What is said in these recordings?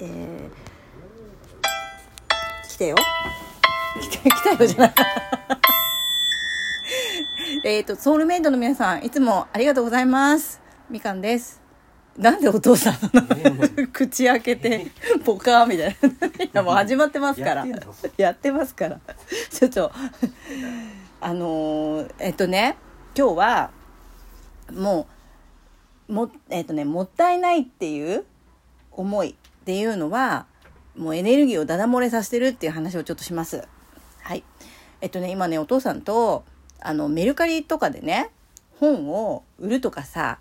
えー、来てよ。来 て来たよじゃない。えっとソウルメイトの皆さんいつもありがとうございます。みかんです。なんでお父さん 口開けてポカーみたいな。いやもう始まってますから。やってんの？やってますから。ちょっとあのーえっとね今日はもうも,、えっとね、もったいないっていう思いっていうのはもうエネルギーをダダ漏れさせてるっていう話をちょっとします。はい。えっとね今ねお父さんとあのメルカリとかでね本を売るとかさ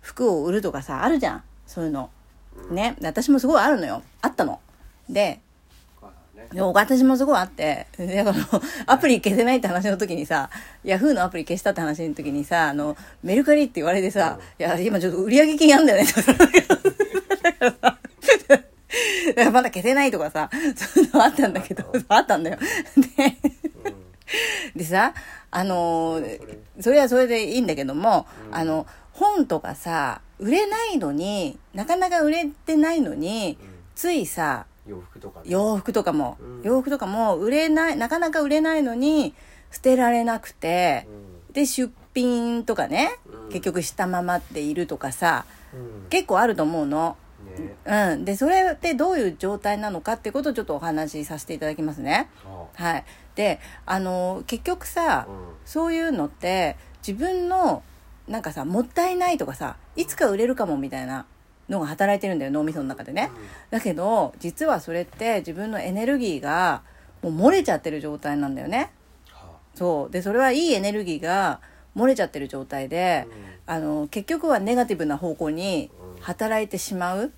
服を売るとかさあるじゃんそういうの。ね私もすごいあるのよあったの。ででも私もすごいあって、で、この、アプリ消せないって話の時にさ、ヤフーのアプリ消したって話の時にさ、あの、メルカリって言われてさ、いや、今ちょっと売上金あんだよね。だからさだか らまだ消せないとかさ、そういうのあったんだけど、あったんだよ。で、でさ、あのーそれはそれでいいんだけども、あの、本とかさ、売れないのに、なかなか売れてないのに、ついさ、洋服とかね。洋服とかも、うん。洋服とかも売れないなかなか売れないのに捨てられなくて、で出品とかね、うん。結局したままっているとかさうん。結構あると思うの。ねうん、でそれってどういう状態なのかってことをちょっとお話しさせていただきますね。あ。はい、であの結局さ、うん。そういうのって自分のなんかさもったいないとかさいつか売れるかもみたいなのが働いてるんだよ脳みその中でね。だけど実はそれって自分のエネルギーがもう漏れちゃってる状態なんだよね。はそう。でそれはいいエネルギーが漏れちゃってる状態で、あの結局はネガティブな方向に働いてしまう。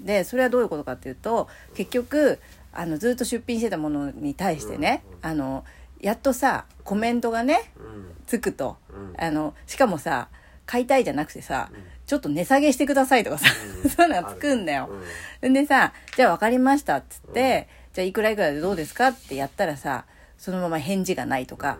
でそれはどういうことかっていうと結局あのずっと出品してたものに対してね、あのやっとさコメントがねうん。つくと、うん。あのしかもさ買いたいじゃなくてさ、うん。ちょっと値下げしてくださいとかさ、うん。そういうのがつくんだよ。でさ、じゃあ分かりましたっつって、じゃあいくらいくらでどうですかってやったらさ、そのまま返事がないとか、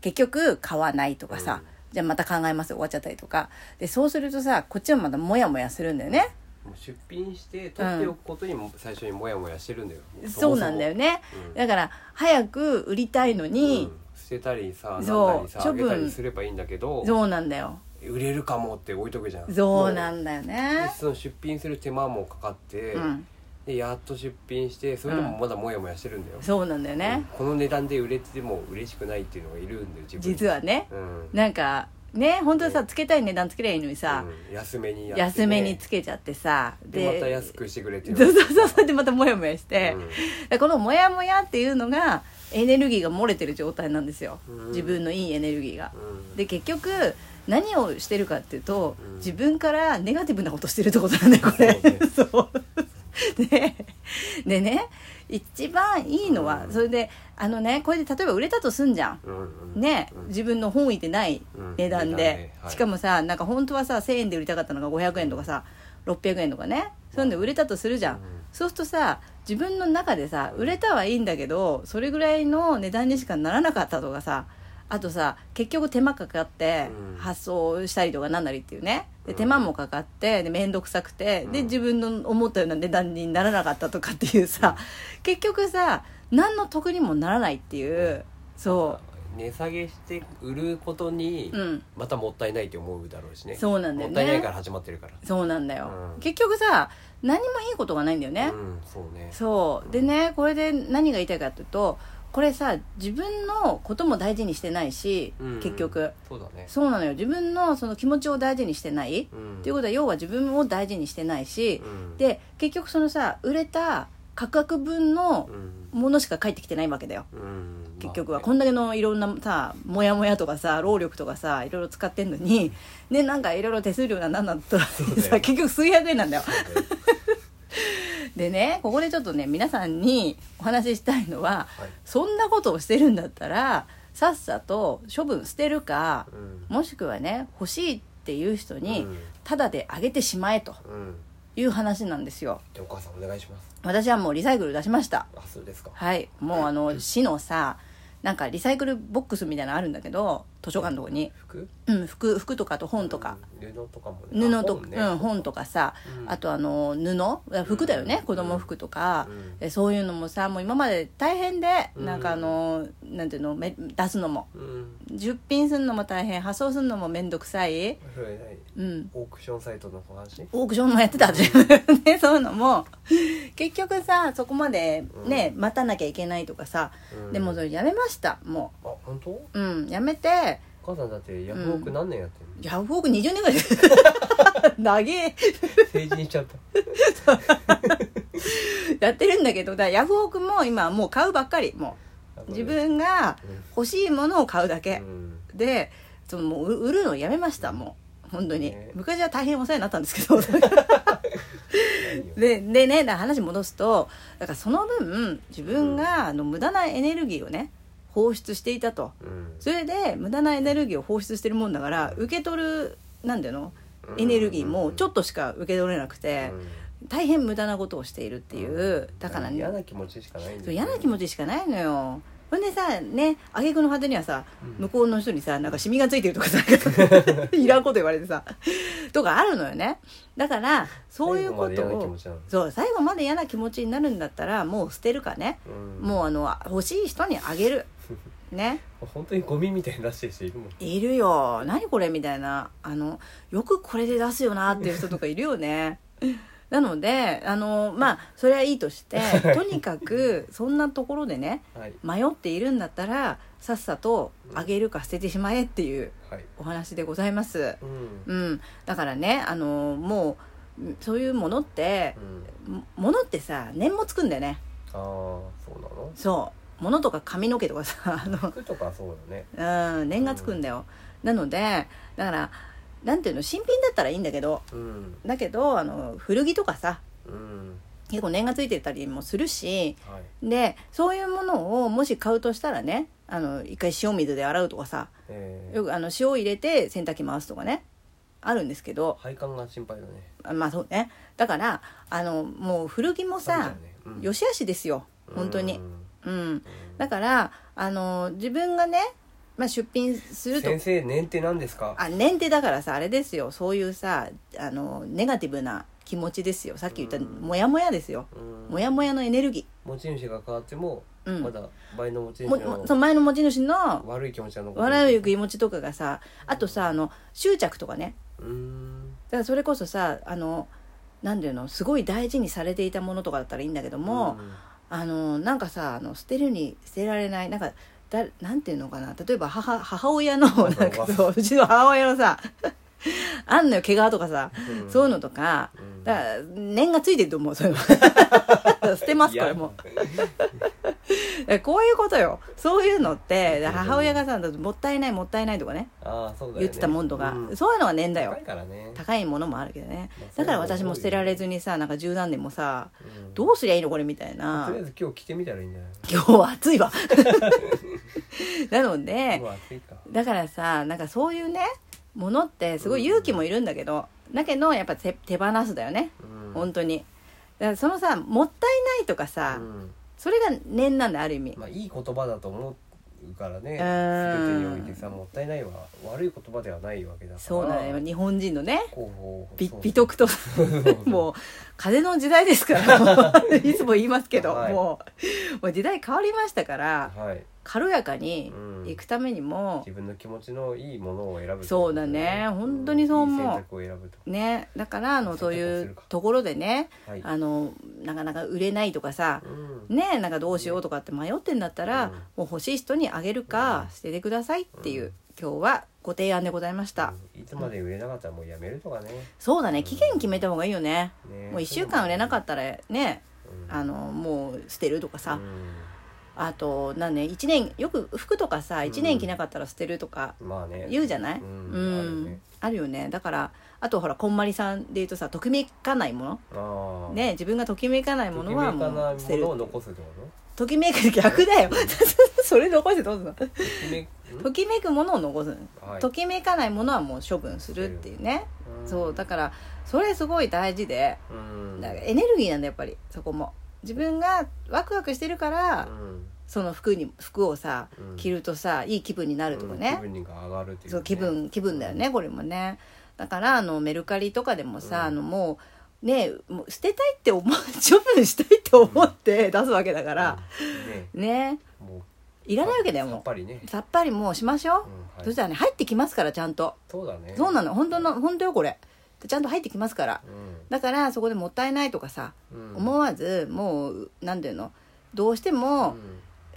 結局買わないとかさ、うん。じゃあまた考えます終わっちゃったりとか。で、そうするとさ、こっちはまたモヤモヤするんだよね。出品して取っておくことにも最初にモヤモヤしてるんだよそうなんだよね。うんだから、早く売りたいのにうん捨てたりさそうなんだりさ処分あげたりすればいいんだけどそうなんだよ。売れるかもって置いとくじゃんそうなんだよでね。その出品する手間もかかって、うん。でやっと出品してそれでもまだモヤモヤしてるんだよ、そうなんだよね。うんこの値段で売れても嬉しくないっていうのがいるんだよ自分に実はね。うんなんか、ね、本当はさ、つけたい値段つけりゃいいのにさ、うん安めにやって、ね、安めにつけちゃってさ、でまた安くしてくれってそうそうそうそうでまたモヤモヤして、このモヤモヤっていうのがエネルギーが漏れてる状態なんですよ、うん。自分のいいエネルギーが。うん。で結局何をしてるかっていうと、うん。自分からネガティブなことしてるってことなんだよこれ。そう ででね一番いいのは、うん。それであのねこれで例えば売れたとすんじゃん。ね、うん。自分の本意でない値段で、しかもさなんか本当はさ1,000円で売りたかったのが500円とかさ600円とかね。そういうので売れたとするじゃん、うん。そうするとさ自分の中でさ売れたはいいんだけどそれぐらいの値段にしかならなかったとかさあとさ結局手間かかってうん。発送したりとかなんなりっていうねでうん手間もかかってで面倒くさくてでうん。自分の思ったような値段にならなかったとかっていうさ結局さ何の得にもならないっていうそ値下げして売ることにまたもったいないって思うだろうしね。そうなんだよね。もったいないから始まってるから。そうなんだよ、うん。結局さ何もいいことがないんだよね、うんそうね。そう。でねこれで何が言いたいかっていうとこれさ自分のことも大事にしてないし、うん。結局。そうだね。そうなのよ。自分のその気持ちを大事にしてない、うんっていうことは要は自分を大事にしてないし、うん。で結局そのさ売れた価格分のうん。ものしか返ってきてないわけだよ。うん。結局は。まあねこんだけのいろんなさモヤモヤとかさ労力とかさいろいろ使ってんのにねなんかいろいろ手数料が何なんだったらうださよ。結局数百円なんだよでねここでちょっとね皆さんにお話ししたいのははい。そんなことをしてるんだったらさっさと処分捨てるかうん。もしくはね欲しいっていう人にうん。タダであげてしまえとうん。いう話なんですよ。お母さんお願いします。私はもうリサイクル出しました。あそうですか。はい。もうあの市のさなんかリサイクルボックスみたいなのあるんだけど図書館のとこに、服？うん、服服とかあと本とか、うん布とかもね。布とね。うん、本とかさ、うん。あとあの布？服だよね、うん。子供服とか、うん。えそういうのもさもう今まで大変で、うん。なんかあのなんていうのめ出すのも。うん。出品するのも大変発送するのも面倒くさい、うん、オークションサイトの話？オークションもやってた私ね そういうのも。結局さそこまでね、う待たなきゃいけないとかさ、うん。でもそれやめましたもあ本当？ううんやめて。お母さんだってヤフオク何年やってんの、ヤフオク20年ぐらい。長え。成人しちゃった。やってるんだけどだからヤフオクも今もう買うばっかりもう。自分が欲しいものを買うだけ、うん。でそのもう売売るのやめましたもう本当に、ね。昔は大変お世話になったんですけど。ででね話戻すとだからその分自分があの無駄なエネルギーをね放出していたと。うん。それで無駄なエネルギーを放出してるもんだから受け取るなんだよの？エネルギーもちょっとしか受け取れなくて大変無駄なことをしているっていう。だからね。嫌な気持ちしかないそう嫌な気持ちちしかないのよほんでさね挙句の果てにはさ、うん。向こうの人にさなんかシミがついてるとかさ いらんこと言われてさとかあるのよね。だからそういうことをそう最後まで嫌な気持ちになるんだったらもう捨てるかね、うん。もうあの欲しい人にあげる。ね。本当にゴミみたいに出してる人いるもん。いるよ。何これみたいな。あのよくこれで出すよなっていう人とかいるよねなのであのまあそれはいいとしてとにかくそんなところでねはい。迷っているんだったらさっさとあげるか捨ててしまえっていうはい。お話でございます、うん。うん、だからねあのもうそういうものってうん。もものってさ念もつくんだよね。ああそうなの？そう。物とか髪の毛とかさあの。服とかそうだね。うん念がつくんだよ、なのでだからなんていうの新品だったらいいんだけど。うん。だけどあの古着とかさうん。結構念がついてたりもするしはい。でそういうものをもし買うとしたらねあの一回塩水で洗うとかさえーよくあの塩入れて洗濯機回すとかねあるんですけど。配管が心配だね。あまあそうね。だからあのもう古着もさ、ね。うん。よしあしですよ。本当に。うん。うん。だからあの自分がね、まあ、出品すると。先生念って何ですか？あ念ってだからさあれですよ。そういうさあのネガティブな気持ちですよ。さっき言ったうん。モヤモヤですよ。うん。モヤモヤのエネルギ持ち主が変わってもうん。まだ前の持ち主のもその前の持ち主の悪い気持ちは残ってる笑う気持ちとかがさあとさあの執着とかね。うーん。だからそれこそさあのなんていうのすごい大事にされていたものとかだったらいいんだけども、あのなんかさあの捨てるに捨てられない。なんかだなんていうのかな？例えば母母親のなんかそううちの母親のさ あんのよ毛皮とかさ、うん。そういうのとか。うん。だから念がついてると思うそういうの捨てますこれもだから こういうことよ。そういうのってうん。母親がさもったいないもったいないとかね。ああそうだよね。言ってたもんとか、うん。そういうのは念だよ。高いからね。高いものもあるけどね。まあだから私も捨てられずににさなんか十何年もさうん。どうすりゃいいのこれみたいな。とりあえず今日着てみたらいいんじゃない？今日は暑いわ。なのでだからさなんかそういうねものってすごい勇気もいるんだけど、だけどやっぱ手手放すだよね。うん。本当に。だからそのさもったいないとかさ、うんそれが念なんだある意味。まあいい言葉だと思うからね。うん。全てにおいてさもったいないは悪い言葉ではないわけだから。そうだね。日本人のね美徳と もう風の時代ですから いつも言いますけど、はい。もうもう時代変わりましたからはい軽やかにうん。行くためにも、自分の気持ちのいいものを選ぶってことそうだね。本当にそう思う。ね。だからあのそういうところでねはい。あのなかなか売れないとかさうん。ねなんかどうしようとかって迷ってんだったら、うん。もう欲しい人にあげるか捨ててくださいっていう、うん。今日はご提案でございました、うん。いつまで売れなかったらもうやめるとかね。そうだね。期限決めた方がいいよね、ね。もう1週間売れなかったらねうん。あのもう捨てるとかさ、うあとなんね1年よく服とかさうん。1年着なかったら捨てるとか言うじゃない、うんうん。あるね。あるよね。だからあとほらこんまりさんで言うとさときめかないもの？ね自分がときめかないものはもときめかないう捨てるものを残すってこと？ときめく逆だよ。それ残してどうするの？ときめく？ものを残すの、はい。ときめかないものはもう処分するっていうね、うんそうだからそれすごい大事で。うん。だからエネルギーなんだやっぱり。そこも自分がワクワクしてるから、うん。その服に服をさうん。着るとさいい気分になるとかうんね気、分が上がるっていう,、ね、そう気分気分だよねこれもね。だからあのメルカリとかでもさ、あのもうねもう捨てたいって思う処分したいって思って出すわけだから、うん。ね。ね。もういらないわけだよさもっぱりね。うさっぱりもうしましょう、うんはい。そしたらね入ってきますからちゃんと。そうだね。そうなの。本当の本当よこれ。ちゃんと入ってきますから。うだからそこでもったいないとかさ、んうん。思わずもうなんていうの？どうしても、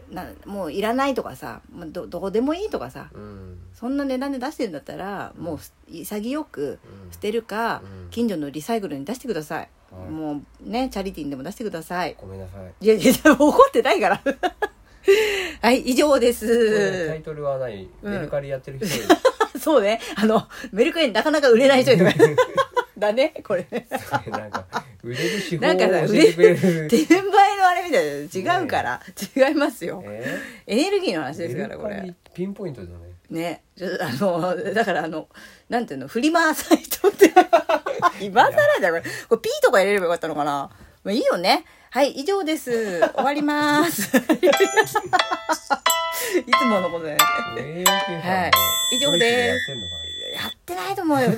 なもういらないとかさまあどどこでもいいとかさうん。うんそんな値段で出してるんだったら、もうす潔くうん。捨てるか、うん。近所のリサイクルに出してください、はい。もうねチャリティーにでも出してください。ごめんなさい。いやいや怒ってないから。はい以上でこれタイすトルは何うん。メルカリやってる人。そうね。あのメルカリになかなか売れない人とか だねこれ。ねなんか売れる手法なんかさを教えてくれる。転売のあれみたいな違うから、違いますよ。え？エネルギーの話ーですからこれ。メルカリピンポイントだね。ね。ちょあのだからあのなんていうのフリマサイトって。今更だよこれ。これ P とか入れればよかったのかな。まあいいよね。はい以上です。終わります。いつものことだよね。えー、はい。以上です。やってんのかな。やってないと思うよ